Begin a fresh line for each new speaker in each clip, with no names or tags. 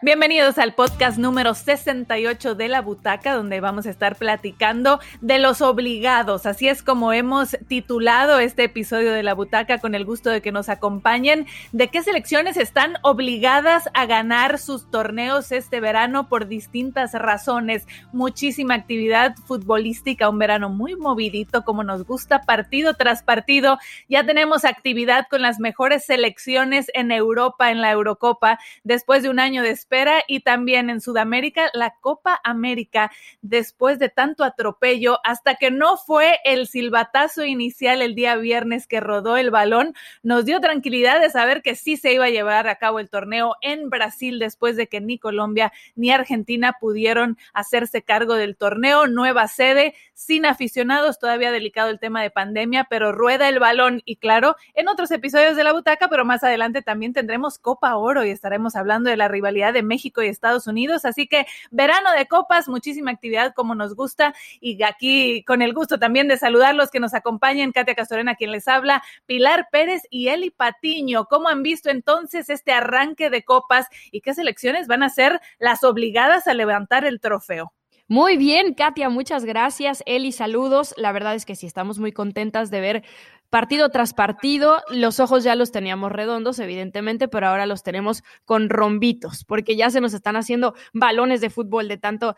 Bienvenidos al podcast número 68 de La Butaca, donde vamos a estar platicando de los obligados. Así es como hemos titulado este episodio de La Butaca, con el gusto de que nos acompañen. ¿De qué selecciones están obligadas a ganar sus torneos este verano por distintas razones? Muchísima actividad futbolística, un verano muy movidito, como nos gusta, partido tras partido. Ya tenemos actividad con las mejores selecciones en Europa, en la Eurocopa, después de un año de espera y también en Sudamérica la Copa América después de tanto atropello hasta que no fue el silbatazo inicial el día viernes que rodó el balón, nos dio tranquilidad de saber que sí se iba a llevar a cabo el torneo en Brasil después de que ni Colombia ni Argentina pudieron hacerse cargo del torneo, nueva sede, sin aficionados, todavía delicado el tema de pandemia, pero rueda el balón y claro, en otros episodios de la butaca, pero más adelante también tendremos Copa Oro y estaremos hablando de la rivalidad México y Estados Unidos. Así que verano de copas, muchísima actividad como nos gusta y aquí con el gusto también de saludar los que nos acompañan, Katia Castorena quien les habla, Pilar Pérez y Eli Patiño. ¿Cómo han visto entonces este arranque de copas y qué selecciones van a ser las obligadas a levantar el trofeo?
Muy bien, Katia, muchas gracias. Eli, saludos. La verdad es que sí, estamos muy contentas de ver partido tras partido. Los ojos ya los teníamos redondos, evidentemente, pero ahora los tenemos con rombitos, porque ya se nos están haciendo balones de fútbol de, tanto,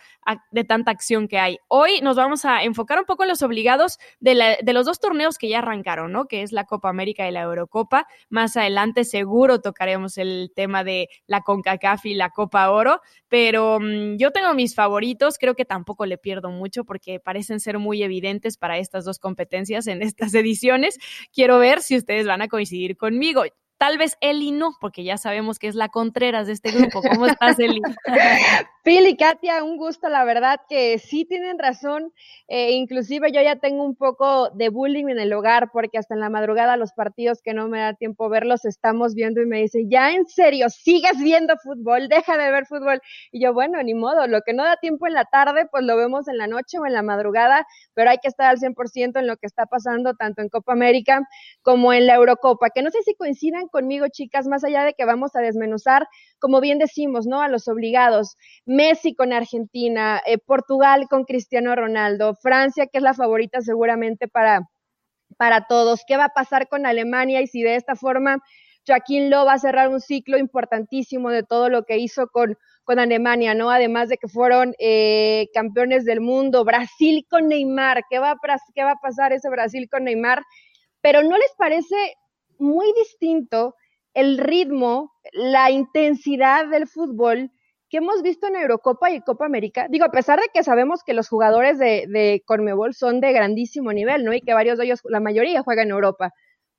de tanta acción que hay. Hoy nos vamos a enfocar un poco en los obligados de, de los dos torneos que ya arrancaron, ¿no? Que es la Copa América y la Eurocopa. Más adelante seguro tocaremos el tema de la CONCACAF y la Copa Oro, pero mm, yo tengo mis favoritos, creo que tampoco le pierdo mucho porque parecen ser muy evidentes para estas dos competencias en estas ediciones. Quiero ver si ustedes van a coincidir conmigo. Tal vez Eli no, porque ya sabemos que es la Contreras de este grupo. ¿Cómo estás, Eli?
Phil y Katia, un gusto, la verdad que sí tienen razón. Eh, inclusive yo ya tengo un poco de bullying en el hogar, porque hasta en la madrugada los partidos que no me da tiempo verlos estamos viendo y me dicen, ya en serio, sigues viendo fútbol, deja de ver fútbol. Y yo, bueno, ni modo, lo que no da tiempo en la tarde, pues lo vemos en la noche o en la madrugada, pero hay que estar al 100% en lo que está pasando tanto en Copa América como en la Eurocopa, que no sé si coincidan conmigo, chicas, más allá de que vamos a desmenuzar, como bien decimos, ¿no? A los obligados. Messi con Argentina, eh, Portugal con Cristiano Ronaldo, Francia, que es la favorita seguramente para, para todos. ¿Qué va a pasar con Alemania? Y si de esta forma Joaquín Lo va a cerrar un ciclo importantísimo de todo lo que hizo con, con Alemania, ¿no? Además de que fueron eh, campeones del mundo, Brasil con Neymar, ¿qué va, ¿qué va a pasar ese Brasil con Neymar? Pero ¿no les parece muy distinto el ritmo, la intensidad del fútbol que hemos visto en Eurocopa y Copa América. Digo, a pesar de que sabemos que los jugadores de, de Cormebol son de grandísimo nivel, ¿no? Y que varios de ellos, la mayoría juegan en Europa.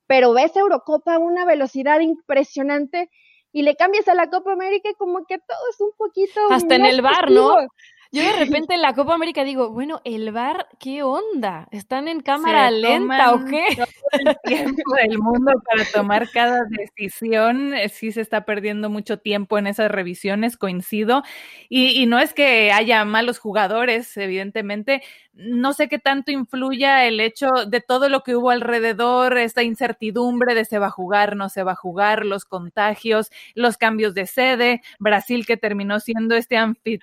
Pero ves Eurocopa a una velocidad impresionante y le cambias a la Copa América y como que todo es un poquito...
Hasta en el bar, ¿no? Yo de repente en la Copa América digo, bueno, el bar, ¿qué onda? ¿Están en cámara lenta o qué?
el tiempo del mundo para tomar cada decisión. Eh, sí se está perdiendo mucho tiempo en esas revisiones, coincido. Y, y no es que haya malos jugadores, evidentemente, no sé qué tanto influya el hecho de todo lo que hubo alrededor, esta incertidumbre de se va a jugar, no se va a jugar, los contagios, los cambios de sede, Brasil que terminó siendo este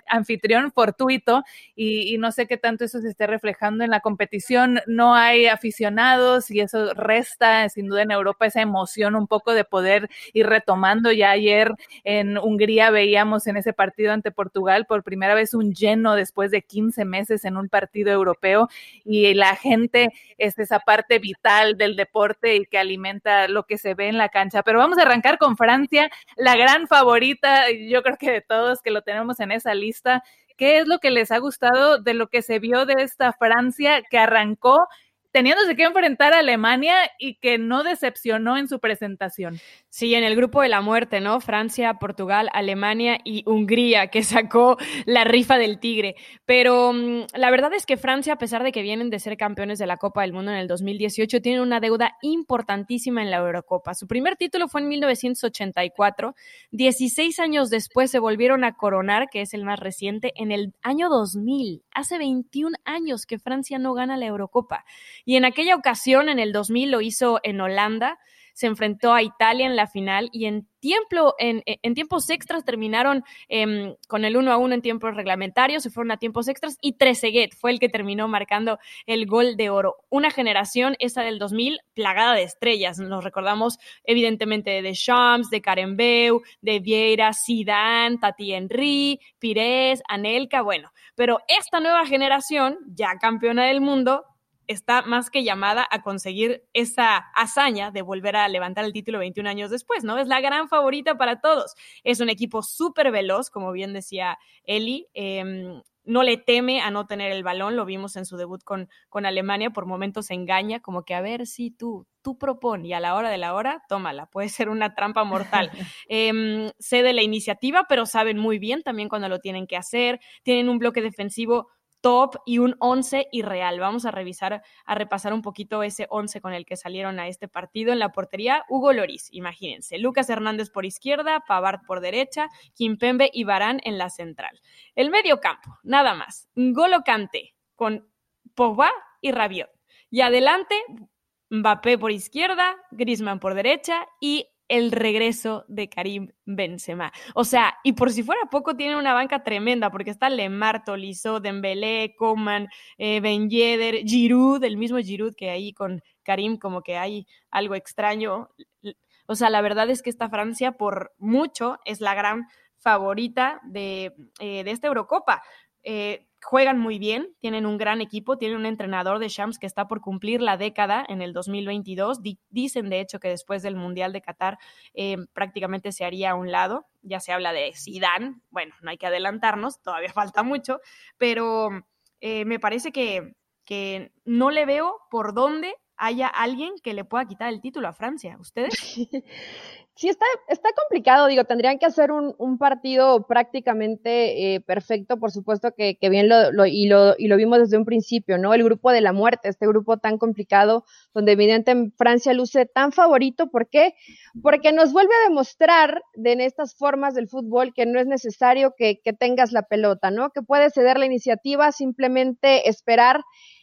anfitrión fortuito y, no sé qué tanto eso se esté reflejando en la competición. No hay aficionados y eso resta sin duda en Europa esa emoción un poco de poder ir retomando. Ya ayer en Hungría veíamos en ese partido ante Portugal por primera vez un lleno después de 15 meses en un partido europeo y la gente es esa parte vital del deporte y que alimenta lo que se ve en la cancha. Pero vamos a arrancar con Francia, la gran favorita, yo creo que de todos que lo tenemos en esa lista. ¿Qué es lo que les ha gustado de lo que se vio de esta Francia que arrancó teniéndose que enfrentar a Alemania y que no decepcionó en su presentación.
Sí, en el grupo de la muerte, ¿no? Francia, Portugal, Alemania y Hungría, que sacó la rifa del tigre. Pero mm, la verdad es que Francia, a pesar de que vienen de ser campeones de la Copa del Mundo en el 2018, tienen una deuda importantísima en la Eurocopa. Su primer título fue en 1984. 16 años después se volvieron a coronar, que es el más reciente, en el año 2000. Hace 21 años que Francia no gana la Eurocopa. Y en aquella ocasión, en el 2000, lo hizo en Holanda se enfrentó a Italia en la final y en, tiempo, en, tiempos extras terminaron em, con el 1 a 1 en tiempos reglamentarios, se fueron a tiempos extras y Trezeguet fue el que terminó marcando el gol de oro. Una generación, esa del 2000, plagada de estrellas. Nos recordamos evidentemente de Shams, de Karen Beu, de Vieira, Zidane, Tati Henry, Pires, Anelka, bueno. Pero esta nueva generación, ya campeona del mundo, está más que llamada a conseguir esa hazaña de volver a levantar el título 21 años después, ¿no? Es la gran favorita para todos. Es un equipo súper veloz, como bien decía Eli. Em, no le teme a no tener el balón, lo vimos en su debut con, con Alemania, por momentos se engaña, como que a ver si tú, tú propon y a la hora de la hora, tómala, puede ser una trampa mortal. eh, cede la iniciativa, pero saben muy bien también cuando lo tienen que hacer, tienen un bloque defensivo top y un 11 irreal. Vamos a revisar, a repasar un poquito ese 11 con el que salieron a este partido. En la portería, Hugo Loris, imagínense. Lucas Hernández por izquierda, Pavard por derecha, Kimpembe y Barán en la central. El medio campo, nada más. Ngolo Kante con Pogba y Rabiot. Y adelante, Mbappé por izquierda, Griezmann por derecha y el regreso de Karim Benzema. O sea, y por si fuera poco, tiene una banca tremenda, porque está Lemar, Tolisso, Dembélé, Coman, eh, Ben Yedder, Giroud, el mismo Giroud que ahí con Karim, como que hay algo extraño. O sea, la verdad es que esta Francia, por mucho, es la gran favorita de, eh, de esta Eurocopa. Eh, juegan muy bien, tienen un gran equipo, tienen un entrenador de Shams que está por cumplir la década en el 2022. dicen, de hecho, que después del Mundial de Qatar eh, prácticamente se haría a un lado. Ya se habla de Zidane, bueno, no hay que adelantarnos, todavía falta mucho, pero eh, me parece que, que no le veo por dónde haya alguien que le pueda quitar el título a Francia. ¿Ustedes?
Sí, está, está complicado, digo, tendrían que hacer un, un partido prácticamente eh, perfecto, por supuesto que, que bien lo, lo, y, lo, y lo vimos desde un principio, ¿no? El grupo de la muerte, este grupo tan complicado, donde evidentemente Francia luce tan favorito, ¿por qué? Porque nos vuelve a demostrar de, en estas formas del fútbol que no es necesario que, que tengas la pelota, ¿no? Que puedes ceder la iniciativa, simplemente esperar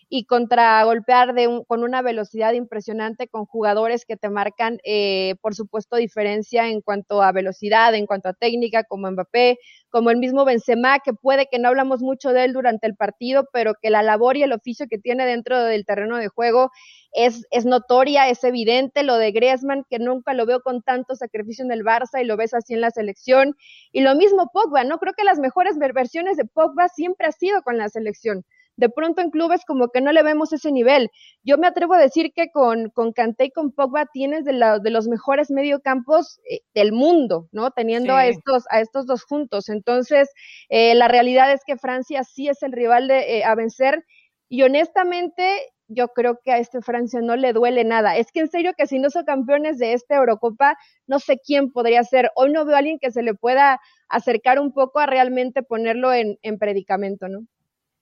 y contragolpear de un, con una velocidad impresionante con jugadores que te marcan, eh, por supuesto, diferencia en cuanto a velocidad, en cuanto a técnica, como Mbappé, como el mismo Benzema, que puede que no hablamos mucho de él durante el partido, pero que la labor y el oficio que tiene dentro del terreno de juego es, es notoria, es evidente. Lo de Griezmann, que nunca lo veo con tanto sacrificio en el Barça y lo ves así en la selección. Y lo mismo Pogba, ¿no? Creo que las mejores versiones de Pogba siempre ha sido con la selección de pronto en clubes como que no le vemos ese nivel. Yo me atrevo a decir que con, con Kanté y con Pogba tienes de, la, de los mejores mediocampos eh, del mundo, ¿no? Teniendo sí. a, estos, a estos dos juntos. Entonces, eh, la realidad es que Francia sí es el rival de, eh, a vencer y honestamente yo creo que a este Francia no le duele nada. Es que en serio que si no son campeones de esta Eurocopa, no sé quién podría ser. Hoy no veo a alguien que se le pueda acercar un poco a realmente ponerlo en, en predicamento, ¿no?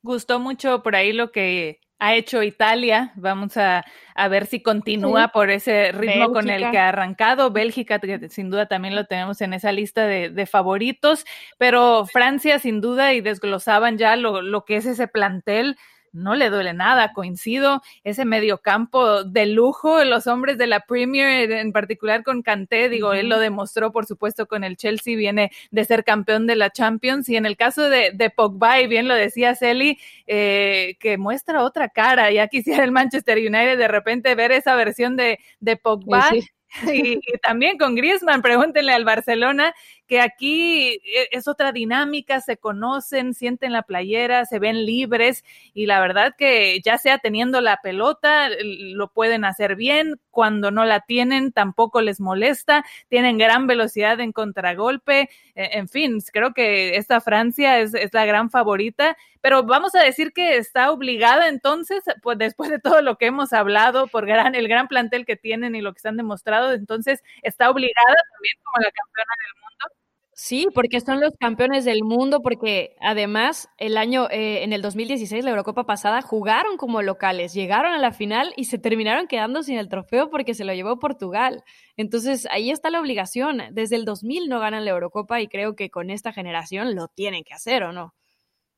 Gustó mucho por ahí lo que ha hecho Italia. Vamos a, a ver si continúa sí. por ese ritmo Bélgica. con el que ha arrancado. Bélgica, que sin duda también lo tenemos en esa lista de, de favoritos, pero Francia sin duda y desglosaban ya lo, lo que es ese plantel no le duele nada, coincido, ese mediocampo de lujo, los hombres de la Premier, en particular con Kanté, digo, uh -huh. él lo demostró, por supuesto, con el Chelsea, viene de ser campeón de la Champions, y en el caso de, de Pogba, y bien lo decía Celi, eh, que muestra otra cara, ya quisiera el Manchester United de repente ver esa versión de, de Pogba. Sí, sí. Y, y, también con Griezmann, pregúntenle al Barcelona, que aquí e, es otra dinámica, se conocen, sienten la playera, se ven libres y la verdad que ya sea teniendo la pelota, lo pueden hacer bien, cuando no la tienen tampoco les molesta, tienen gran velocidad en contragolpe, e, en fin, creo que esta Francia es, es la gran favorita, pero vamos a decir que está obligada entonces, pues después de todo lo que hemos hablado, por gran, el gran plantel que tienen y lo que han demostrado, entonces está obligada también como la campeona del mundo
Sí, porque son los campeones del mundo, porque además el año, eh, en el 2016, la Eurocopa pasada, jugaron como locales, llegaron a la final y se terminaron quedando sin el trofeo porque se lo llevó Portugal. Entonces ahí está la obligación. Desde el 2000 no ganan la Eurocopa y creo que con esta generación lo tienen que hacer, ¿o no?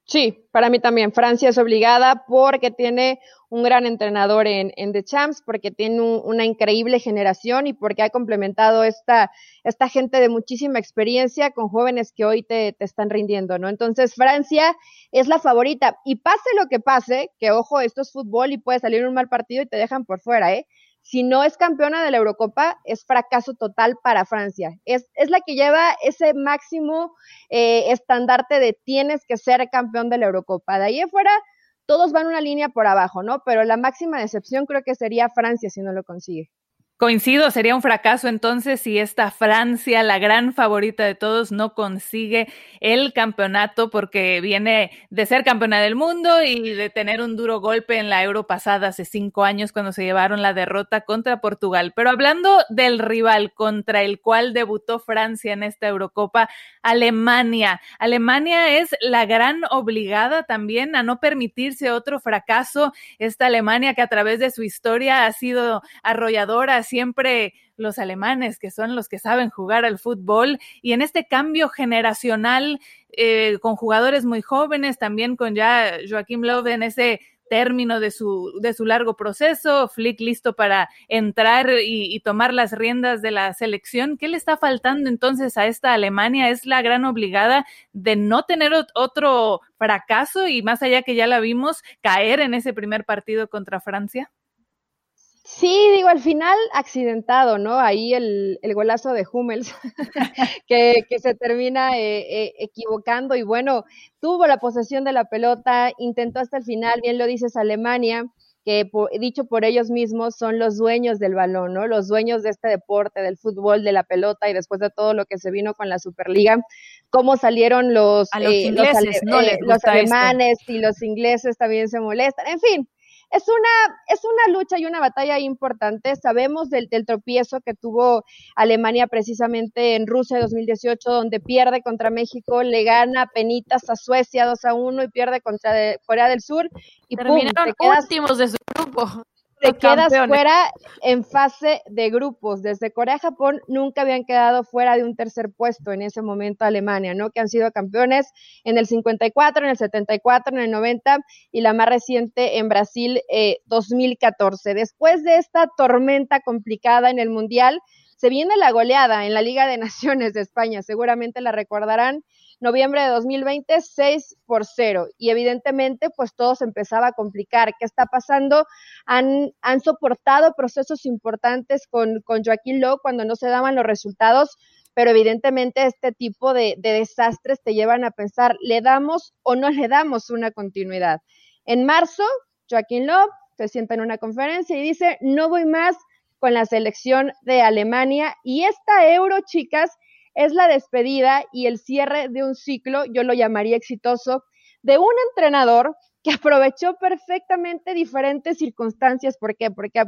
Sí, para mí también. Francia es obligada porque tiene un gran entrenador en, The Champs, porque tiene una increíble generación y porque ha complementado esta, esta gente de muchísima experiencia con jóvenes que hoy te, te están rindiendo, ¿no? Entonces, Francia es la favorita. Y pase lo que pase, que ojo, esto es fútbol y puede salir un mal partido y te dejan por fuera, ¿eh? Si no es campeona de la Eurocopa, es fracaso total para Francia. Es, es la que lleva ese máximo eh, estandarte de tienes que ser campeón de la Eurocopa. De ahí afuera, todos van una línea por abajo, ¿no? Pero la máxima decepción creo que sería Francia si no lo consigue.
Coincido, sería un fracaso entonces si esta Francia, la gran favorita de todos, no consigue el campeonato porque viene de ser campeona del mundo y de tener un duro golpe en la Euro pasada hace cinco años cuando se llevaron la derrota contra Portugal. Pero hablando del rival contra el cual debutó Francia en esta Eurocopa, Alemania. Alemania es la gran obligada también a no permitirse otro fracaso. Esta Alemania que a través de su historia ha sido arrolladora siempre los alemanes, que son los que saben jugar al fútbol, y en este cambio generacional eh, con jugadores muy jóvenes, también con ya Joaquim Löw en ese término de su, de su largo proceso, Flick listo para entrar y, tomar las riendas de la selección. ¿Qué le está faltando entonces a esta Alemania? Es la gran obligada de no tener otro fracaso y más allá que ya la vimos, caer en ese primer partido contra Francia.
Sí, digo, al final accidentado, ¿no? Ahí el, el golazo de Hummels, que, que, se termina eh, eh, equivocando y bueno, tuvo la posesión de la pelota, intentó hasta el final, bien lo dices, Alemania, que dicho por ellos mismos son los dueños del balón, ¿no? Los dueños de este deporte, del fútbol, de la pelota y después de todo lo que se vino con la Superliga, cómo salieron los,
los, eh, los
alemanes y los ingleses también se molestan, en fin es una, es una lucha y una batalla importante. Sabemos del, tropiezo que tuvo Alemania precisamente en Rusia 2018, donde pierde contra México, le gana penitas a Suecia 2 a 1 y pierde contra Corea del Sur. Y
Terminaron últimos de su grupo
te quedas fuera en fase de grupos. Desde Corea-Japón nunca habían quedado fuera de un tercer puesto en ese momento Alemania, ¿no? Que han sido campeones en el 54, en el 74, en el 90 y la más reciente en Brasil 2014. Eh, Después de esta tormenta complicada en el Mundial, se viene la goleada en la Liga de Naciones de España, seguramente la recordarán noviembre de 2020, 6 por 0. Y evidentemente, pues todo se empezaba a complicar. ¿Qué está pasando? Han, han soportado procesos importantes con, Joaquín Lowe cuando no se daban los resultados, pero evidentemente este tipo de, de desastres te llevan a pensar, ¿le damos o no le damos una continuidad? En marzo, Joaquín Lowe se sienta en una conferencia y dice, no voy más con la selección de Alemania y esta euro, chicas, es la despedida y el cierre de un ciclo, yo lo llamaría exitoso, de un entrenador que aprovechó perfectamente diferentes circunstancias. ¿Por qué? Porque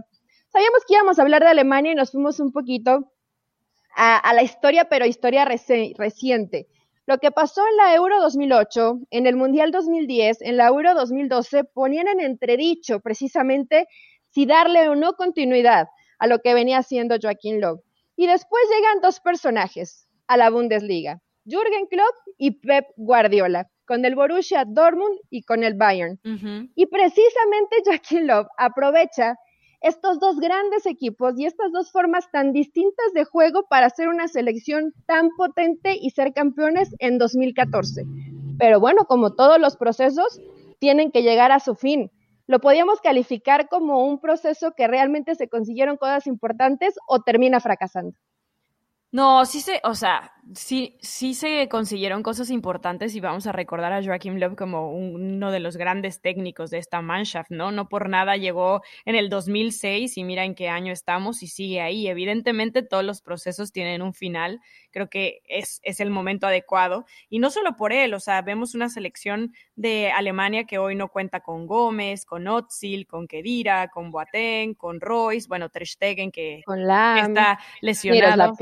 sabíamos que íbamos a hablar de Alemania y nos fuimos un poquito a, la historia, pero historia reciente. Lo que pasó en la Euro 2008, en el Mundial 2010, en la Euro 2012, ponían en entredicho precisamente si darle o no continuidad a lo que venía haciendo Joaquín Lowe. Y después llegan dos personajes, a la Bundesliga. Jürgen Klopp y Pep Guardiola, con el Borussia Dortmund y con el Bayern. Y precisamente Joaquín Love aprovecha estos dos grandes equipos y estas dos formas tan distintas de juego para hacer una selección tan potente y ser campeones en 2014. Pero bueno, como todos los procesos, tienen que llegar a su fin. ¿Lo podíamos calificar como un proceso que realmente se consiguieron cosas importantes o termina fracasando?
No, sí se, o sea, sí, sí se consiguieron cosas importantes y vamos a recordar a Joachim Löw como uno de los grandes técnicos de esta Mannschaft, ¿no? No por nada llegó en el 2006 y mira en qué año estamos y sigue ahí. Evidentemente todos los procesos tienen un final, creo que es, es el momento adecuado y no solo por él, o sea, vemos una selección de Alemania que hoy no cuenta con Gómez, con Otzil, con Kedira, con Boateng, con Royce, bueno, Ter Stegen que, está lesionado.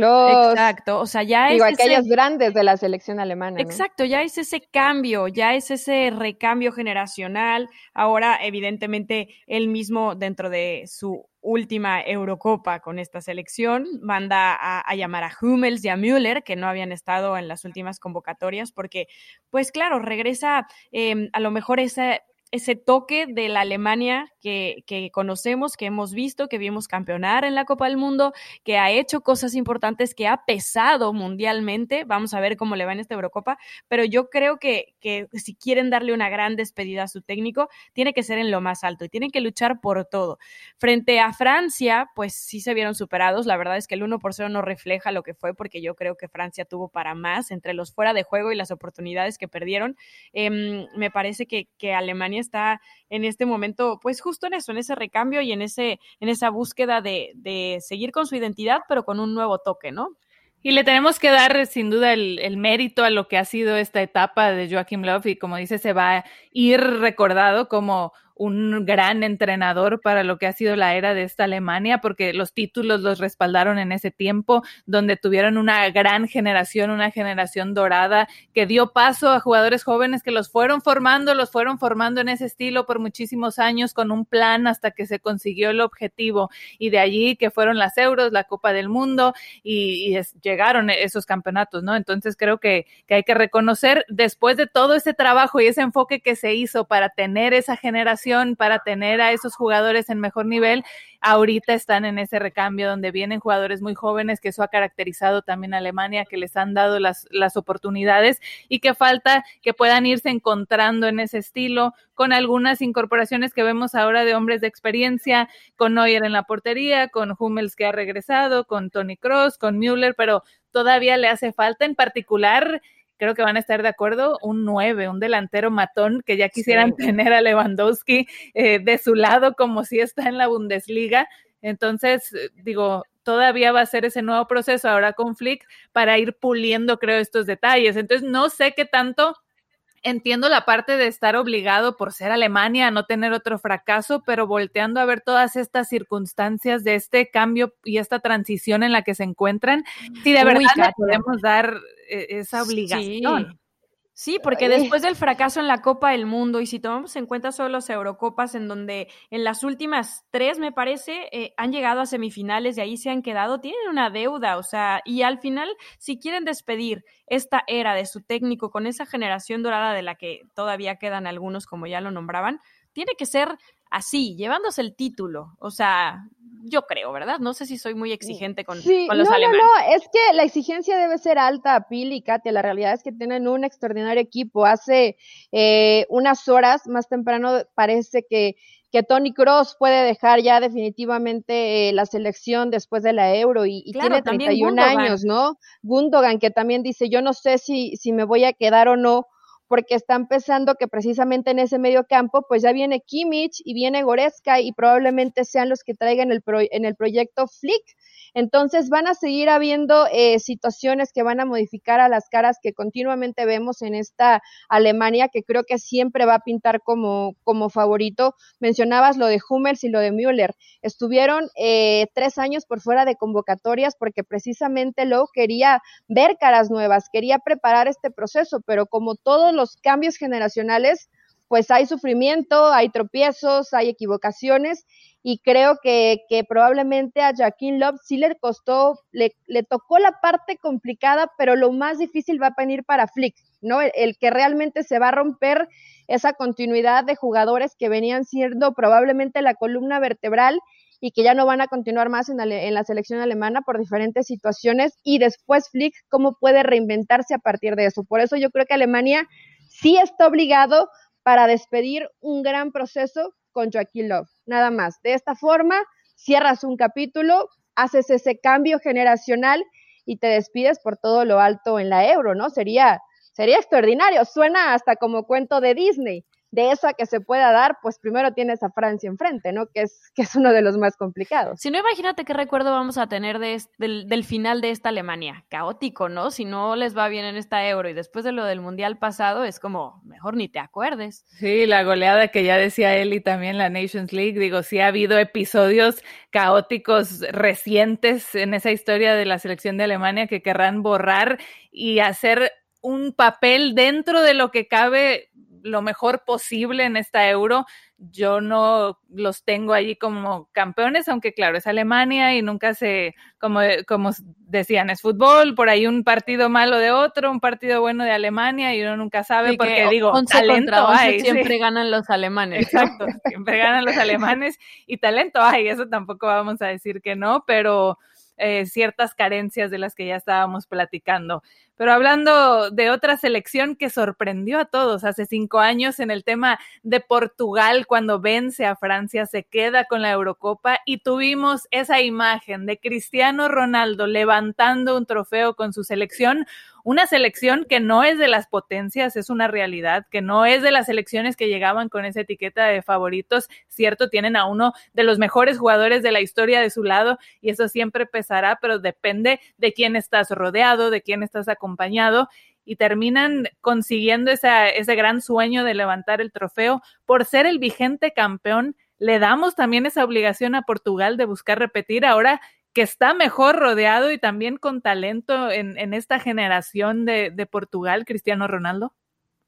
Exacto, o sea, ya es
aquellos grandes de la selección alemana.
Exacto, ya es ese cambio, ya es ese recambio generacional. Ahora, evidentemente, él mismo dentro de su última Eurocopa con esta selección. Manda a, llamar a Hummels y a Müller, que no habían estado en las últimas convocatorias, porque, pues claro, regresa em, a lo mejor ese, ese toque de la Alemania que, conocemos, que hemos visto, que vimos campeonar en la Copa del Mundo, que ha hecho cosas importantes, que ha pesado mundialmente. Vamos a ver cómo le va en esta Eurocopa, pero yo creo que, que si quieren darle una gran despedida a su técnico, tiene que ser en lo más alto y tienen que luchar por todo. Frente a Francia, pues sí se vieron superados. La verdad es que el 1 por 0 no refleja lo que fue, porque yo creo que Francia tuvo para más entre los fuera de juego y las oportunidades que perdieron. Em, me parece que, que Alemania está en este momento, pues justo en eso, en ese recambio y en, ese, en esa búsqueda de, de seguir con su identidad, pero con un nuevo toque, ¿no?
Y le tenemos que dar sin duda el, mérito a lo que ha sido esta etapa de Joachim Löw y como dice, se va a ir recordado como un gran entrenador para lo que ha sido la era de esta Alemania, porque los títulos los respaldaron en ese tiempo, donde tuvieron una gran generación, una generación dorada, que dio paso a jugadores jóvenes que los fueron formando, los fueron formando en ese estilo por muchísimos años con un plan hasta que se consiguió el objetivo. Y de allí que fueron las euros, la Copa del Mundo y, llegaron esos campeonatos, ¿no? Entonces creo que, que hay que reconocer después de todo ese trabajo y ese enfoque que se hizo para tener esa generación, para tener a esos jugadores en mejor nivel, ahorita están en ese recambio donde vienen jugadores muy jóvenes, que eso ha caracterizado también a Alemania, que les han dado las, las oportunidades y que falta que puedan irse encontrando en ese estilo con algunas incorporaciones que vemos ahora de hombres de experiencia, con Neuer en la portería, con Hummels que ha regresado, con Tony Cross, con Müller, pero todavía le hace falta en particular creo que van a estar de acuerdo, un 9, un delantero matón que ya quisieran tener a Lewandowski eh, de su lado como si está en la Bundesliga. Entonces, digo, todavía va a ser ese nuevo proceso ahora con Flick para ir puliendo, creo, estos detalles. Entonces, no sé qué tanto entiendo la parte de estar obligado por ser Alemania a no tener otro fracaso, pero volteando a ver todas estas circunstancias de este cambio y esta transición en la que se encuentran, si de verdad podemos dar eh, esa obligación.
Sí, porque después del fracaso en la Copa del Mundo, y si tomamos en cuenta solo las Eurocopas, en donde en las últimas tres, me parece, eh, han llegado a semifinales y ahí se han quedado, tienen una deuda, o sea, y al final, si quieren despedir esta era de su técnico con esa generación dorada de la que todavía quedan algunos, como ya lo nombraban, tiene que ser así, llevándose el título. O sea, yo creo, ¿verdad? No sé si soy muy exigente con,
sí,
con los
no,
alemanes.
No, no, es que la exigencia debe ser alta, Pili y Katia. La realidad es que tienen un extraordinario equipo. Hace eh, unas horas, más temprano, parece que, que Tony Cross puede dejar ya definitivamente eh, la selección después de la Euro y, y tiene 31 años, ¿no? Gundogan, que también dice, yo no sé si, si me voy a quedar o no porque está empezando que precisamente en ese medio campo, pues ya viene Kimmich y viene Goretzka y probablemente sean los que traigan el en el proyecto Flick. Entonces van a seguir habiendo eh, situaciones que van a modificar a las caras que continuamente vemos en esta Alemania, que creo que siempre va a pintar como, como favorito. Mencionabas lo de Hummels y lo de Müller. Estuvieron eh, tres años por fuera de convocatorias porque precisamente Lowe quería ver caras nuevas, quería preparar este proceso, pero como todos los cambios generacionales, pues hay sufrimiento, hay tropiezos, hay equivocaciones y creo que, probablemente a Joaquín Love sí le costó, le, tocó la parte complicada, pero lo más difícil va a venir para Flick, ¿no? El, que realmente se va a romper esa continuidad de jugadores que venían siendo probablemente la columna vertebral y que ya no van a continuar más en la, en la selección alemana por diferentes situaciones y después Flick cómo puede reinventarse a partir de eso. Por eso yo creo que Alemania sí está obligado para despedir un gran proceso con Joaquín Love. Nada más. De esta forma, cierras un capítulo, haces ese cambio generacional y te despides por todo lo alto en la euro, ¿no? Sería, sería extraordinario. Suena hasta como cuento de Disney. De eso a que se pueda dar, pues primero tienes a Francia enfrente, ¿no? Que es, que es uno de los más complicados.
Si no, imagínate qué recuerdo vamos a tener de del, del, final de esta Alemania. Caótico, ¿no? Si no les va bien en esta euro y después de lo del mundial pasado, es como, mejor ni te acuerdes.
Sí, la goleada que ya decía él y también la Nations League, digo, sí ha habido episodios caóticos recientes en esa historia de la selección de Alemania que querrán borrar y hacer un papel dentro de lo que cabe lo mejor posible en esta euro. Yo no los tengo allí como campeones, aunque claro, es Alemania y nunca se, como, como decían, es fútbol, por ahí un partido malo de otro, un partido bueno de Alemania y uno nunca sabe porque digo, talento hay.
Siempre ganan los alemanes.
Exacto, siempre ganan los alemanes y talento hay, eso tampoco vamos a decir que no, pero eh, ciertas carencias de las que ya estábamos platicando. Pero hablando de otra selección que sorprendió a todos hace cinco años en el tema de Portugal, cuando vence a Francia, se queda con la Eurocopa y tuvimos esa imagen de Cristiano Ronaldo levantando un trofeo con su selección, una selección que no es de las potencias, es una realidad, que no es de las selecciones que llegaban con esa etiqueta de favoritos, cierto, tienen a uno de los mejores jugadores de la historia de su lado y eso siempre pesará, pero depende de quién estás rodeado, de quién estás acompañado y terminan consiguiendo ese gran sueño de levantar el trofeo por ser el vigente campeón. Le damos también esa obligación a Portugal de buscar repetir ahora que está mejor rodeado y también con talento en, esta generación de, de Portugal, Cristiano Ronaldo?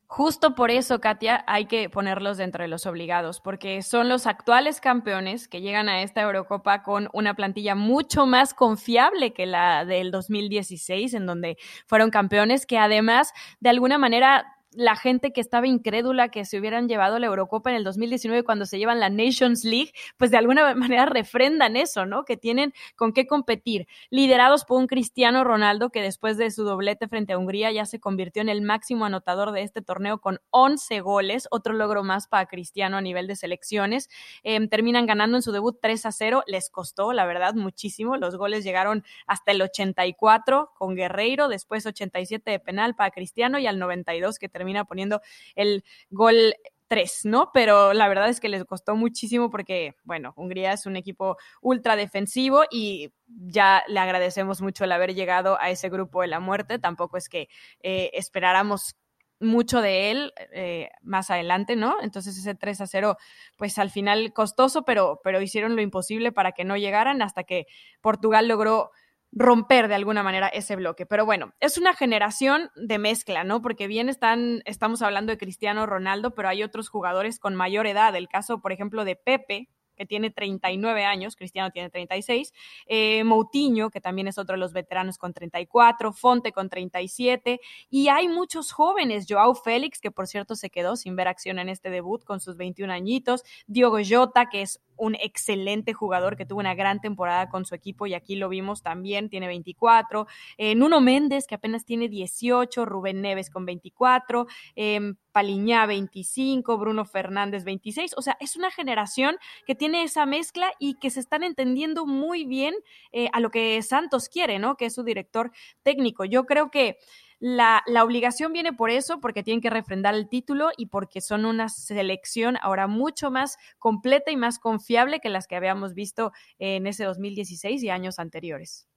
Justo por eso, Katia, hay que ponerlos dentro de los obligados, porque son los actuales campeones que llegan a esta Eurocopa con una plantilla mucho más confiable que la del 2016, en donde fueron campeones, que además, de alguna manera, la gente que estaba incrédula que se hubieran llevado la Eurocopa en el 2019 cuando se llevan la Nations League, pues de alguna manera refrendan eso, ¿no? Que tienen con qué competir. Liderados por un Cristiano Ronaldo que después de su doblete frente a Hungría ya se convirtió en el máximo anotador de este torneo con 11 goles, otro logro más para Cristiano a nivel de selecciones. Em, terminan ganando en su debut 3 a 0, les costó, la verdad, muchísimo. Los goles llegaron hasta el 84 con Guerreiro, después 87 de penal para Cristiano y al 92 que terminó termina poniendo el gol 3, ¿no? Pero la verdad es que les costó muchísimo porque, bueno, Hungría es un equipo ultra defensivo y ya le agradecemos mucho el haber llegado a ese grupo de la muerte. Tampoco es que eh, esperáramos mucho de él eh, más adelante, ¿no? Entonces ese 3 a 0, pues al final costoso, pero, pero hicieron lo imposible para que no llegaran hasta que Portugal logró romper de alguna manera ese bloque. Pero bueno, es una generación de mezcla, ¿no? Porque bien están, estamos hablando de Cristiano Ronaldo, pero hay otros jugadores con mayor edad. El caso, por ejemplo, de Pepe, que tiene 39 años, Cristiano tiene 36, eh, Moutinho, que también es otro de los veteranos con 34, Fonte con 37, y hay muchos jóvenes, Joao Félix, que por cierto se quedó sin ver acción en este debut con sus 21 añitos, Diogo Jota, que es un excelente jugador que tuvo una gran temporada con su equipo y aquí lo vimos también, tiene 24, eh, Nuno Méndez, que apenas tiene 18, Rubén Neves con 24, eh, Paliñá 25, Bruno Fernández 26. O sea, es una generación que tiene esa mezcla y que se están entendiendo muy bien eh, a lo que Santos quiere, ¿no? Que es su director técnico. Yo creo que la, la, obligación viene por eso, porque tienen que refrendar el título y porque son una selección ahora mucho más completa y más confiable que las que habíamos visto en ese 2016 y años anteriores.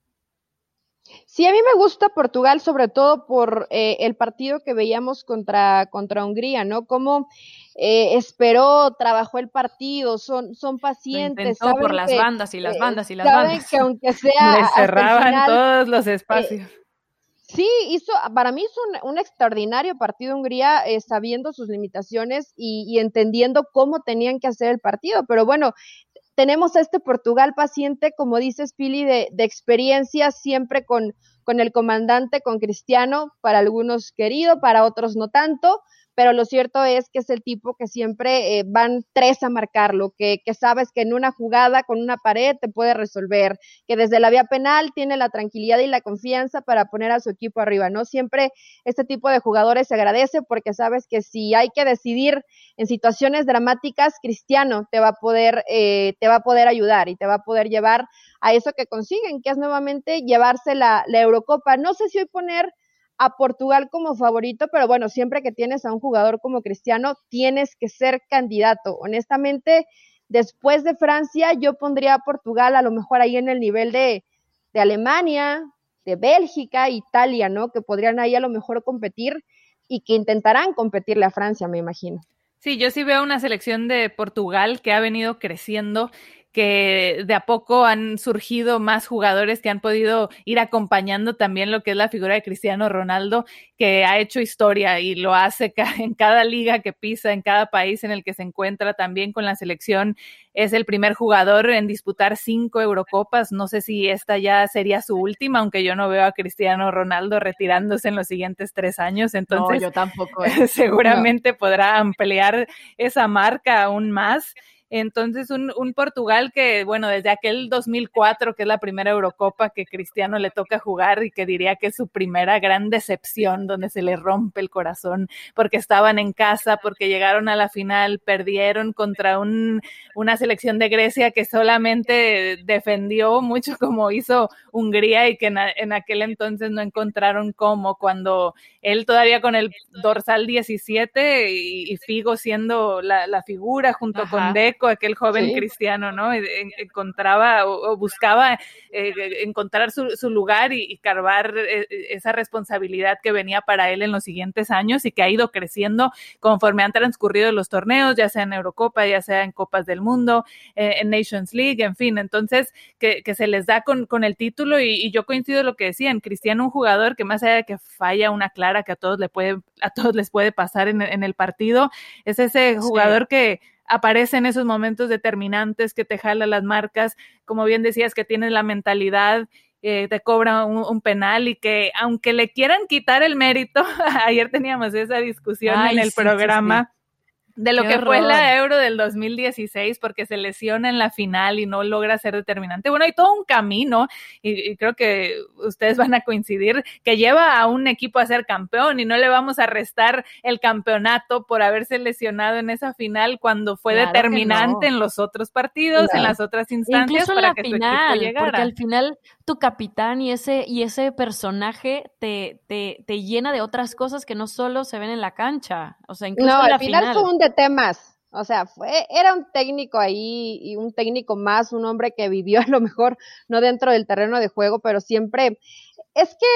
Sí, a mí me gusta Portugal, sobre todo por eh, el partido que veíamos contra, contra Hungría, ¿no? Cómo eh, esperó, trabajó el partido, son, son pacientes.
Lo por las bandas y las eh, bandas y las saben bandas.
que aunque sea.
Le cerraban todos los espacios.
Sí, hizo, para mí hizo un, un extraordinario partido Hungría, sabiendo sus limitaciones y, y, entendiendo cómo tenían que hacer el partido. Pero bueno, tenemos a este Portugal paciente, como dices, Pili, de, de experiencia, siempre con, con el comandante, con Cristiano, para algunos querido, para otros no tanto, pero lo cierto es que es el tipo que siempre eh, van tres a marcarlo, que, sabes que en una jugada con una pared te puede resolver, que desde la vía penal tiene la tranquilidad y la confianza para poner a su equipo arriba, ¿no? Siempre este tipo de jugadores se agradece porque sabes que si hay que decidir en situaciones dramáticas, Cristiano te va a poder, eh, te va a poder ayudar y te va a poder llevar a eso que consiguen, que es nuevamente llevarse la, la Eurocopa. No sé si hoy poner a Portugal como favorito, pero bueno, siempre que tienes a un jugador como Cristiano, tienes que ser candidato. Honestamente, después de Francia, yo pondría a Portugal a lo mejor ahí en el nivel de, de Alemania, de Bélgica, Italia, ¿no? Que podrían ahí a lo mejor competir y que intentarán competirle a Francia, me imagino.
Sí, yo sí veo una selección de Portugal que ha venido creciendo que de a poco han surgido más jugadores que han podido ir acompañando también lo que es la figura de Cristiano Ronaldo, que ha hecho historia y lo hace en cada liga que pisa, en cada país en el que se encuentra, también con la selección. Es el primer jugador en disputar cinco Eurocopas. No sé si esta ya sería su última, aunque yo no veo a Cristiano Ronaldo retirándose en los siguientes tres años. Entonces,
yo tampoco. ¿eh?
seguramente podrá ampliar esa marca aún más. Entonces, un, un, Portugal que, bueno, desde aquel 2004, que es la primera Eurocopa que Cristiano le toca jugar y que diría que es su primera gran decepción, donde se le rompe el corazón porque estaban en casa, porque llegaron a la final, perdieron contra un, una selección de Grecia que solamente defendió mucho como hizo Hungría y que en, aquel entonces no encontraron cómo, cuando él todavía con el dorsal 17 y, Figo siendo la, la figura junto con Aquel joven cristiano, ¿no? Encontraba o, buscaba eh, encontrar su, lugar y, carvar eh, esa responsabilidad que venía para él en los siguientes años y que ha ido creciendo conforme han transcurrido los torneos, ya sea en Eurocopa, ya sea en Copas del Mundo, eh, en Nations League, en fin, entonces que, se les da con, el título y, yo coincido en lo que decían, Cristiano un jugador que más allá de que falla una clara que a todos le puede, a todos les puede pasar en, el partido, es ese jugador que aparece en esos momentos determinantes que te jala las marcas, como bien decías, que tienes la mentalidad eh, te cobra un, penal y que aunque le quieran quitar el mérito, ayer teníamos esa discusión en el programa de lo que fue la Euro del 2016 porque se lesiona en la final y no logra ser determinante. Bueno, hay todo un camino y, creo que ustedes van a coincidir que lleva a un equipo a ser campeón y no le vamos a restar el campeonato por haberse lesionado en esa final cuando fue determinante en los otros partidos, en las otras instancias
Incluso para la que final, llegara. Porque al final tu capitán y ese y ese personaje te, te, te, llena de otras cosas que no solo se ven en la cancha, o sea, incluso
no,
la
al final, fue un temas. O sea, fue, era un técnico ahí y un técnico más, un hombre que vivió a lo mejor no dentro del terreno de juego, pero siempre, es que,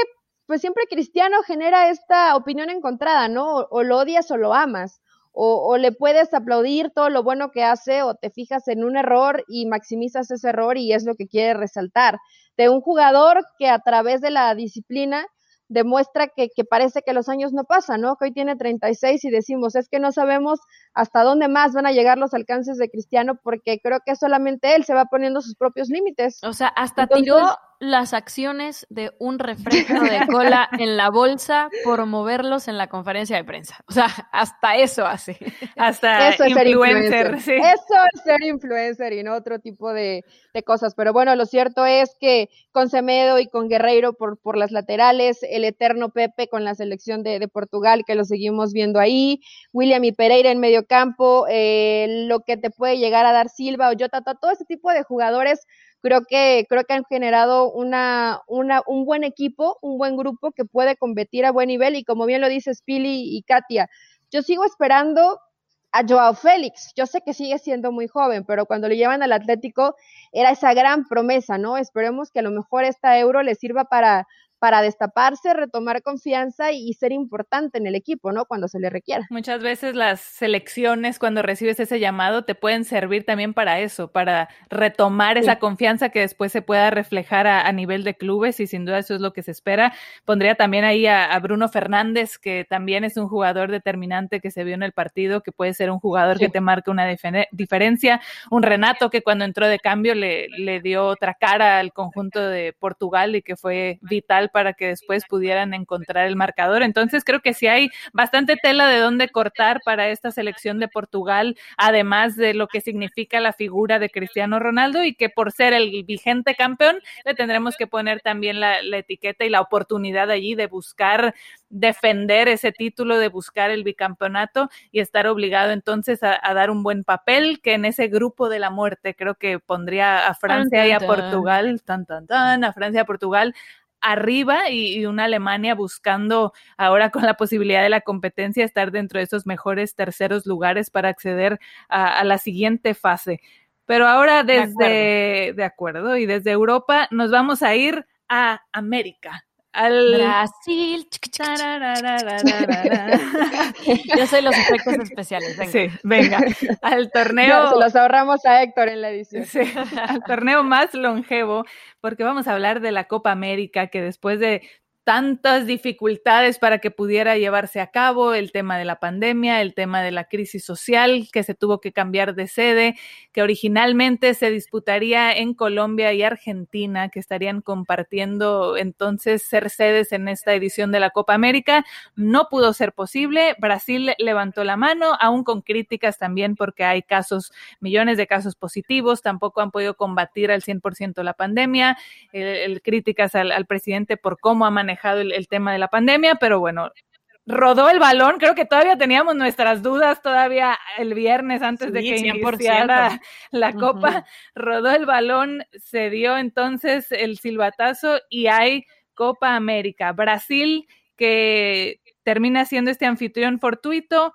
pues siempre Cristiano genera esta opinión encontrada, ¿no? O, lo odias o lo amas. O, o, le puedes aplaudir todo lo bueno que hace o te fijas en un error y maximizas ese error y es lo que quiere resaltar. De un jugador que a través de la disciplina demuestra que, que, parece que los años no pasan, ¿no? Que hoy tiene 36 y decimos, es que no sabemos hasta dónde más van a llegar los alcances de Cristiano porque creo que solamente él se va poniendo sus propios límites.
O sea, hasta tiró las acciones de un refresco de cola en la bolsa por moverlos en la conferencia de prensa. O sea, hasta eso hace.
Hasta eso es influencer.
Ser Eso es ser influencer y no otro tipo de, de, cosas. Pero bueno, lo cierto es que con Semedo y con Guerreiro por, por las laterales, el eterno Pepe con la selección de, de Portugal, que lo seguimos viendo ahí, William y Pereira en medio campo, eh, lo que te puede llegar a dar Silva o Jota, todo ese tipo de jugadores creo que, creo que han generado una, una, un buen equipo, un buen grupo que puede competir a buen nivel y como bien lo dices Pili y Katia, yo sigo esperando a Joao Félix. Yo sé que sigue siendo muy joven, pero cuando lo llevan al Atlético era esa gran promesa, ¿no? Esperemos que a lo mejor esta euro le sirva para, para destaparse, retomar confianza y, ser importante en el equipo, ¿no? Cuando se le requiera.
Muchas veces las selecciones, cuando recibes ese llamado, te pueden servir también para eso, para retomar esa confianza que después se pueda reflejar a, nivel de clubes y sin duda eso es lo que se espera. Pondría también ahí a, Bruno Fernández, que también es un jugador determinante que se vio en el partido, que puede ser un jugador que te marque una diferencia. Un Renato que cuando entró de cambio le, le dio otra cara al conjunto de Portugal y que fue vital para que después pudieran encontrar el marcador. Entonces creo que sí hay bastante tela de dónde cortar para esta selección de Portugal, además de lo que significa la figura de Cristiano Ronaldo y que por ser el vigente campeón le tendremos que poner también la, etiqueta y la oportunidad allí de buscar defender ese título, de buscar el bicampeonato y estar obligado entonces a, dar un buen papel, que en ese grupo de la muerte creo que pondría a Francia y a Portugal, tan, tan, tan, a Francia y a Portugal arriba y, una Alemania buscando ahora con la posibilidad de la competencia estar dentro de esos mejores terceros lugares para acceder a, la siguiente fase. Pero ahora desde, de acuerdo, y desde Europa nos vamos a ir a América,
al Brasil. Yo soy los efectos especiales. Venga.
Sí, venga. Al torneo.
se los ahorramos a Héctor en la edición.
Sí, al torneo más longevo, porque vamos a hablar de la Copa América, que después de tantas dificultades para que pudiera llevarse a cabo, el tema de la pandemia, el tema de la crisis social, que se tuvo que cambiar de sede, que originalmente se disputaría en Colombia y Argentina, que estarían compartiendo entonces ser sedes en esta edición de la Copa América. No pudo ser posible. Brasil levantó la mano, aún con críticas también porque hay casos, millones de casos positivos, tampoco han podido combatir al 100% la pandemia, el, críticas al, al presidente por cómo ha manejado el, tema de la pandemia, pero bueno, rodó el balón, creo que todavía teníamos nuestras dudas todavía el viernes antes de que iniciara la copa, rodó el balón, se dio entonces el silbatazo y hay Copa América. Brasil que termina siendo este anfitrión fortuito,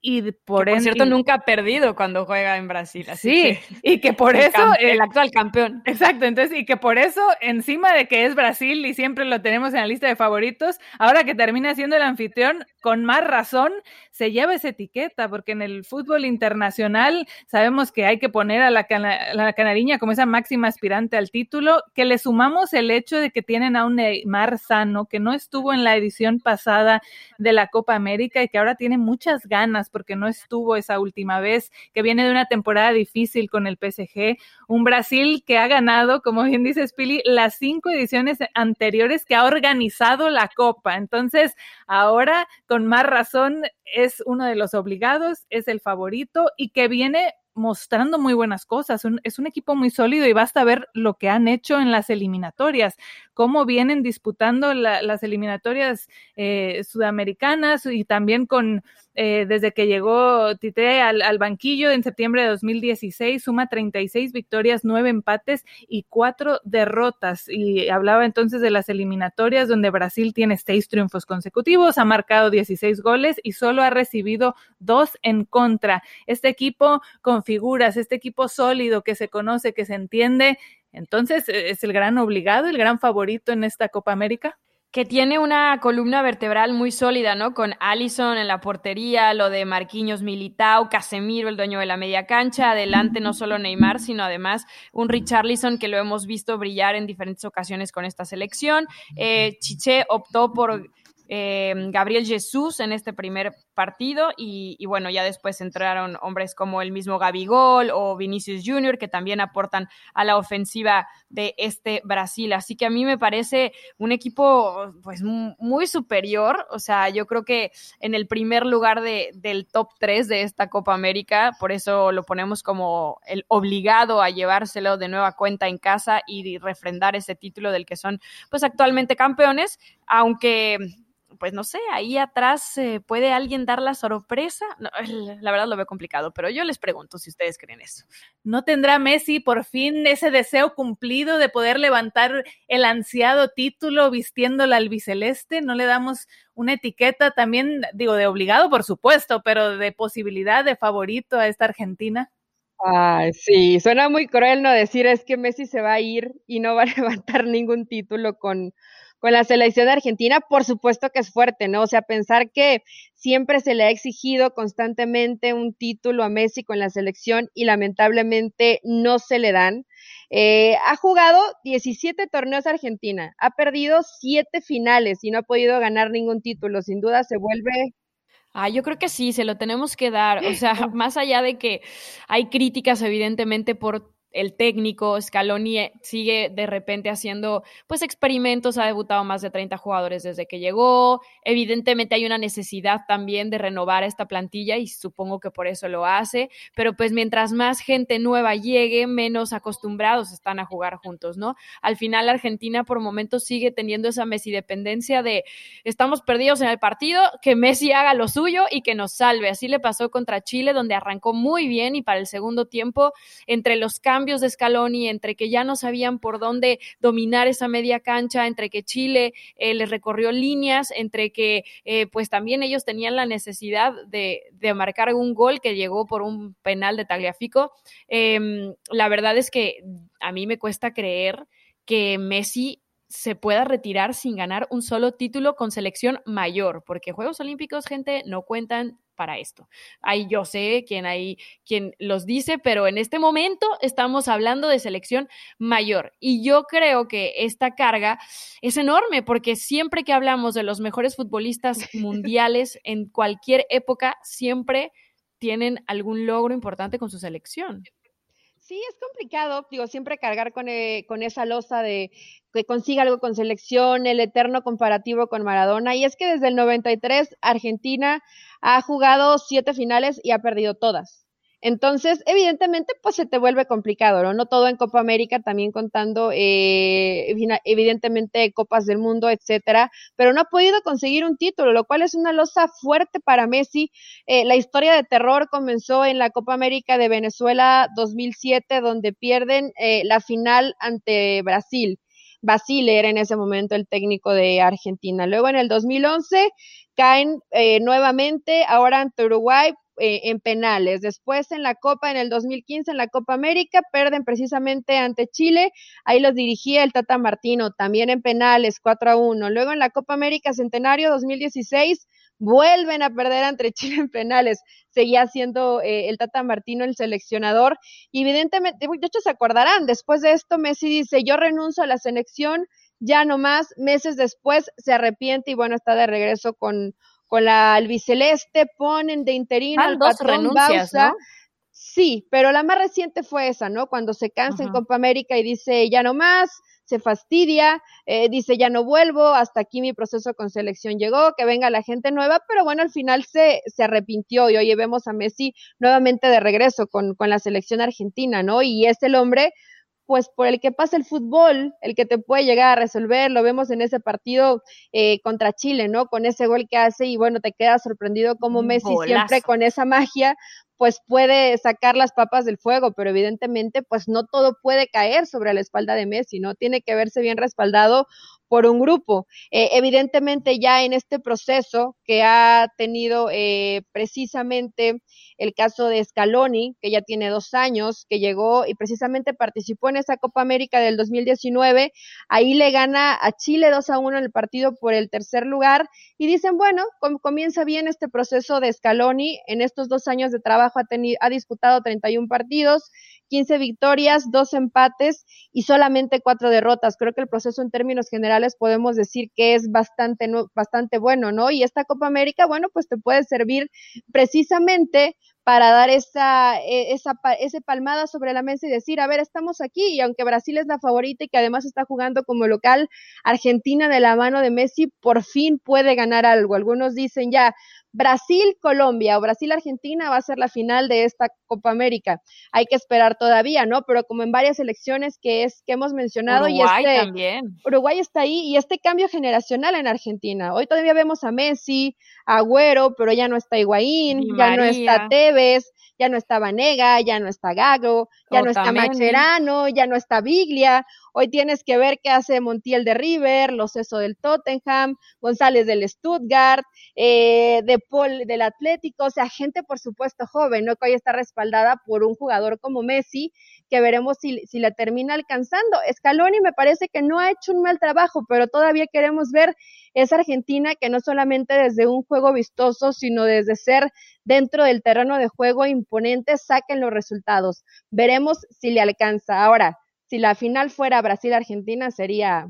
y por,
cierto nunca ha perdido cuando juega en Brasil.
sí, y que por eso
el actual campeón.
Exacto, entonces y que por eso encima de que es Brasil y siempre lo tenemos en la lista de favoritos, ahora que termina siendo el anfitrión, con más razón se lleva esa etiqueta, porque en el fútbol internacional sabemos que hay que poner a la, la canariña como esa máxima aspirante al título, que le sumamos el hecho de que tienen a un Neymar sano, que no estuvo en la edición pasada de la Copa América y que ahora tiene muchas ganas porque no estuvo esa última vez, que viene de una temporada difícil con el PSG, un Brasil que ha ganado, como bien dice Pili, las cinco ediciones anteriores que ha organizado la Copa. Entonces, ahora con más razón es uno de los obligados, es el favorito y que viene mostrando muy buenas cosas. es un equipo muy sólido y basta ver lo que han hecho en las eliminatorias, cómo vienen disputando las eliminatorias eh, sudamericanas y también con eh, desde que llegó Tite al, banquillo en septiembre de 2016, suma 36 victorias, 9 empates y 4 derrotas. Y hablaba entonces de las eliminatorias donde Brasil tiene 6 triunfos consecutivos, ha marcado 16 goles y solo ha recibido 2 en contra. Este equipo con figuras, este equipo sólido que se conoce, que se entiende, entonces es el gran obligado, el gran favorito en esta Copa América
que tiene una columna vertebral muy sólida, ¿no? Con Allison en la portería, lo de Marquinhos Militao, Casemiro, el dueño de la media cancha, adelante no solo Neymar, sino además un Richarlison que lo hemos visto brillar en diferentes ocasiones con esta selección. Eh, Chiche optó por eh, Gabriel Jesús en este primer partido y, bueno, ya después entraron hombres como el mismo Gabigol o Vinicius Junior que también aportan a la ofensiva de este Brasil. Así que a mí me parece un equipo pues muy superior, o sea, yo creo que en el primer lugar de, del top 3 de esta Copa América, por eso lo ponemos como el obligado a llevárselo de nueva cuenta en casa y refrendar ese título del que son pues actualmente campeones, aunque pues no sé, ahí atrás eh, puede alguien dar la sorpresa. la verdad lo veo complicado, pero yo les pregunto si ustedes creen eso.
¿No tendrá Messi por fin ese deseo cumplido de poder levantar el ansiado título vistiendo la albiceleste? ¿No le damos una etiqueta también, digo, de obligado, por supuesto, pero de posibilidad de favorito a esta Argentina?
Ay, sí, suena muy cruel no decir es que Messi se va a ir y no va a levantar ningún título con, con la selección argentina, por supuesto que es fuerte, ¿no? O sea, pensar que siempre se le ha exigido constantemente un título a Messi con la selección y lamentablemente no se le dan. Eh, ha jugado 17 torneos Argentina, ha perdido 7 finales y no ha podido ganar ningún título. Sin duda se vuelve
Ah, yo creo que sí, se lo tenemos que dar. O sea, más allá de que hay críticas, evidentemente, por el técnico Scaloni eh, sigue de repente haciendo pues experimentos, ha debutado más de 30 jugadores desde que llegó, evidentemente hay una necesidad también de renovar esta plantilla y supongo que por eso lo hace, pero pues mientras más gente nueva llegue, menos acostumbrados están a jugar juntos, ¿no? Al final Argentina por momentos sigue teniendo esa Messi dependencia de estamos perdidos en el partido, que Messi haga lo suyo y que nos salve, así le pasó contra Chile donde arrancó muy bien y para el segundo tiempo entre los cambios de Scaloni, entre que ya no sabían por dónde dominar esa media cancha, entre que Chile eh, les recorrió líneas, entre que eh, pues también ellos tenían la necesidad de, de, marcar un gol que llegó por un penal de Tagliafico. Em, la verdad es que a mí me cuesta creer que Messi se pueda retirar sin ganar un solo título con selección mayor, porque Juegos Olímpicos, gente, no cuentan para esto. Ahí yo sé quién hay quien los dice, pero en este momento estamos hablando de selección mayor y yo creo que esta carga es enorme porque siempre que hablamos de los mejores futbolistas mundiales en cualquier época siempre tienen algún logro importante con su selección.
Sí, es complicado, digo, siempre cargar con, eh, con esa losa de que consiga algo con selección, el eterno comparativo con Maradona. Y es que desde el 93 Argentina ha jugado siete finales y ha perdido todas. Entonces, evidentemente, pues se te vuelve complicado, ¿no? No todo en Copa América, también contando, eh, evidentemente, Copas del Mundo, etcétera, pero no ha podido conseguir un título, lo cual es una losa fuerte para Messi. Eh, la historia de terror comenzó en la Copa América de Venezuela 2007, donde pierden eh, la final ante Brasil. Basile era en ese momento el técnico de Argentina. Luego en el 2011 caen eh, nuevamente, ahora ante Uruguay eh, en penales. Después en la Copa, en el 2015, en la Copa América, pierden precisamente ante Chile. Ahí los dirigía el Tata Martino, también en penales, 4 a 1. Luego en la Copa América Centenario 2016, vuelven a perder ante Chile en penales. Seguía siendo eh, el Tata Martino el seleccionador. Y evidentemente, de hecho se acordarán, después de esto Messi dice, yo renuncio a la selección, ya no más. Meses después se arrepiente y bueno, está de regreso con con la albiceleste, ponen de interino al patrón Bausa. Sí, pero la más reciente fue esa, ¿no? Cuando se cansa en Copa América y dice ya no más, se fastidia, eh, dice ya no vuelvo, hasta aquí mi proceso con selección llegó, que venga la gente nueva, pero bueno, al final se, se arrepintió y hoy vemos a Messi nuevamente de regreso con, con la selección argentina, ¿no? Y es el hombre pues por el que pasa el fútbol, el que te puede llegar a resolver, lo vemos en ese partido eh, contra Chile, ¿no? Con ese gol que hace y bueno, te quedas sorprendido como Messi siempre con esa magia, pues puede sacar las papas del fuego, pero evidentemente pues no todo puede caer sobre la espalda de Messi, ¿no? Tiene que verse bien respaldado por un grupo. Eh, evidentemente ya en este proceso que ha tenido eh, precisamente el caso de Scaloni, que ya tiene dos años, que llegó y precisamente participó en esa Copa América del 2019, ahí le gana a Chile 2 a 1 en el partido por el tercer lugar y dicen, bueno, comienza bien este proceso de Scaloni, en estos dos años de trabajo ha, ha disputado 31 partidos, 15 victorias, dos empates y solamente cuatro derrotas. Creo que el proceso en términos generales podemos decir que es bastante, bastante bueno, ¿no? Y esta Copa América, bueno, pues te puede servir precisamente para dar esa, e, esa, ese palmada sobre la mesa y decir, a ver, estamos aquí, y aunque Brasil es la favorita y que además está jugando como local, Argentina de la mano de Messi por fin puede ganar algo. Algunos dicen ya, Brasil-Colombia o Brasil-Argentina va a ser la final de esta Copa América. Hay que esperar todavía, ¿no? Pero como en varias elecciones que es que hemos mencionado
Uruguay
y este
también.
Uruguay está ahí y este cambio generacional en Argentina. Hoy todavía vemos a Messi, a Agüero, pero ya no está Higuaín, ya no está Tevez, ya no está Vanega, ya no está Gago, ya no está Macherano, ya no está Biglia. Hoy tienes que ver qué hace Montiel de River, Los Ceso del Tottenham, González del Stuttgart, eh, De Del Atlético, o sea, gente por supuesto joven, ¿no? Que hoy está respaldada por un jugador como Messi, que veremos si, si la termina alcanzando. Scaloni me parece que no ha hecho un mal trabajo, pero todavía queremos ver esa Argentina que no solamente desde un juego vistoso, sino desde ser dentro del terreno de juego imponente, saquen los resultados. Veremos si le alcanza. Ahora, si la final fuera Brasil-Argentina, sería,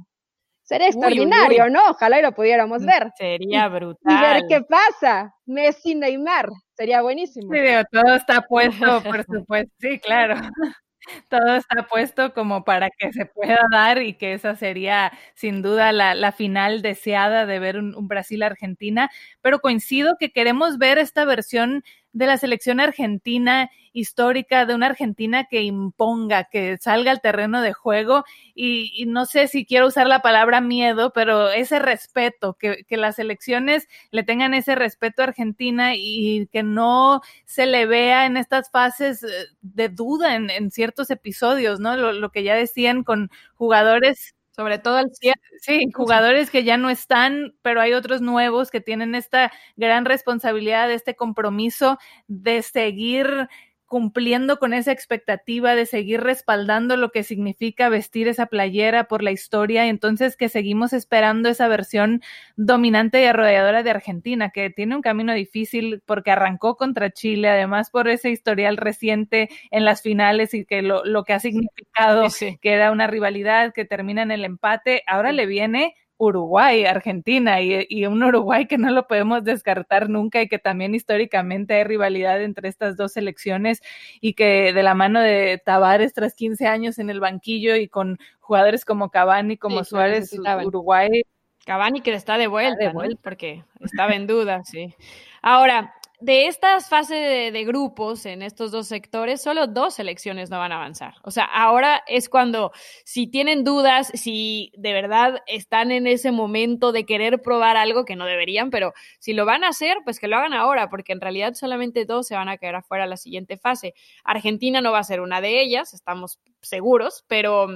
sería extraordinario, ¿no? Ojalá y lo pudiéramos ver.
Sería brutal.
Y ver qué pasa. Messi, Neymar, sería buenísimo.
Sí, todo está puesto, por supuesto. Sí, claro todo está puesto como para que se pueda dar y que esa sería sin duda la, final deseada de ver un, Brasil-Argentina, pero coincido que queremos ver esta versión de la selección argentina histórica, de una Argentina que imponga, que salga al terreno de juego y, no sé si quiero usar la palabra miedo, pero ese respeto, que, que, las elecciones le tengan ese respeto a Argentina y que no se le vea en estas fases eh, de duda en, en ciertos episodios, ¿no? Lo, lo que ya decían con jugadores
sobre todo al cierre.
Sí, jugadores que ya no están, pero hay otros nuevos que tienen esta gran responsabilidad, este compromiso de seguir cumpliendo con esa expectativa de seguir respaldando lo que significa vestir esa playera por la historia, entonces que seguimos esperando esa versión dominante y arrolladora de Argentina, que tiene un camino difícil porque arrancó contra Chile, además por ese historial reciente en las finales y que lo, lo que ha significado que era una rivalidad que termina en el empate, ahora le viene Uruguay, Argentina y, un Uruguay que no lo podemos descartar nunca y que también históricamente hay rivalidad entre estas dos selecciones y que de la mano de Tavares tras 15 años en el banquillo y con jugadores como Cavani, como Suárez, Uruguay.
Cavani que está de vuelta, de vuelta. porque estaba en duda, sí. Ahora, de estas fases de, grupos en estos dos sectores, solo dos selecciones no van a avanzar. O sea, ahora es cuando, si tienen dudas, si de verdad están en ese momento de querer probar algo que no deberían, pero si lo van a hacer, pues que lo hagan ahora, porque en realidad solamente dos se van a quedar afuera la siguiente fase. Argentina no va a ser una de ellas, estamos seguros, pero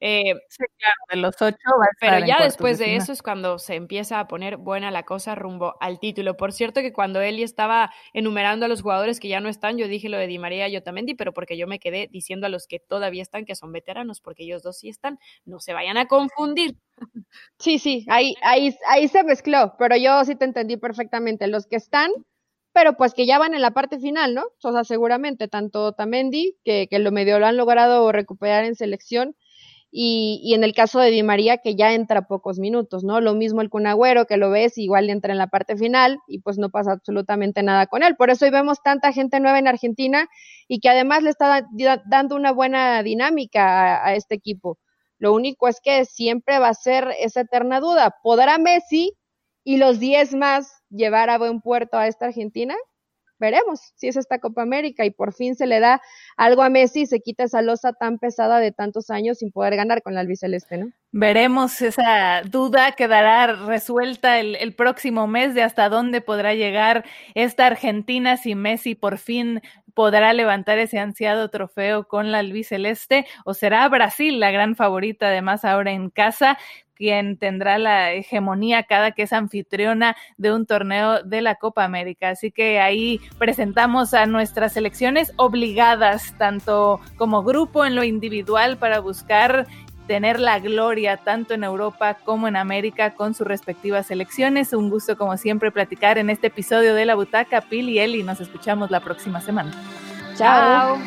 eh, claro, de los ocho
Pero ya después de, eso es cuando se empieza a poner buena la cosa rumbo al título. Por cierto que cuando Eli estaba enumerando a los jugadores que ya no están, yo dije lo de Di María y Otamendi, pero porque yo me quedé diciendo a los que todavía están que son veteranos, porque ellos dos sí están, no se vayan a confundir.
Sí, sí, ahí, ahí, ahí se mezcló, pero yo sí te entendí perfectamente. Los que están, pero pues que ya van en la parte final, ¿no? O sea, seguramente tanto Otamendi, que, que lo medio lo han logrado recuperar en selección, y, y, en el caso de Di María, que ya entra pocos minutos, ¿no? Lo mismo el Cunagüero, que lo ves, igual entra en la parte final y pues no pasa absolutamente nada con él. Por eso hoy vemos tanta gente nueva en Argentina y que además le está dando una buena dinámica a, a este equipo. Lo único es que siempre va a ser esa eterna duda. ¿Podrá Messi y los 10 más llevar a buen puerto a esta Argentina? Veremos si es esta Copa América y por fin se le da algo a Messi y se quita esa losa tan pesada de tantos años sin poder ganar con la albiceleste, ¿no?
Veremos, esa duda quedará resuelta el, el, próximo mes de hasta dónde podrá llegar esta Argentina si Messi por fin podrá levantar ese ansiado trofeo con la albiceleste o será Brasil la gran favorita además ahora en casa quien tendrá la hegemonía cada que es anfitriona de un torneo de la Copa América. Así que ahí presentamos a nuestras selecciones obligadas, tanto como grupo en lo individual, para buscar tener la gloria tanto en Europa como en América con sus respectivas selecciones. Un gusto como siempre platicar en este episodio de La Butaca. Pil y Eli, nos escuchamos la próxima semana.
Chao.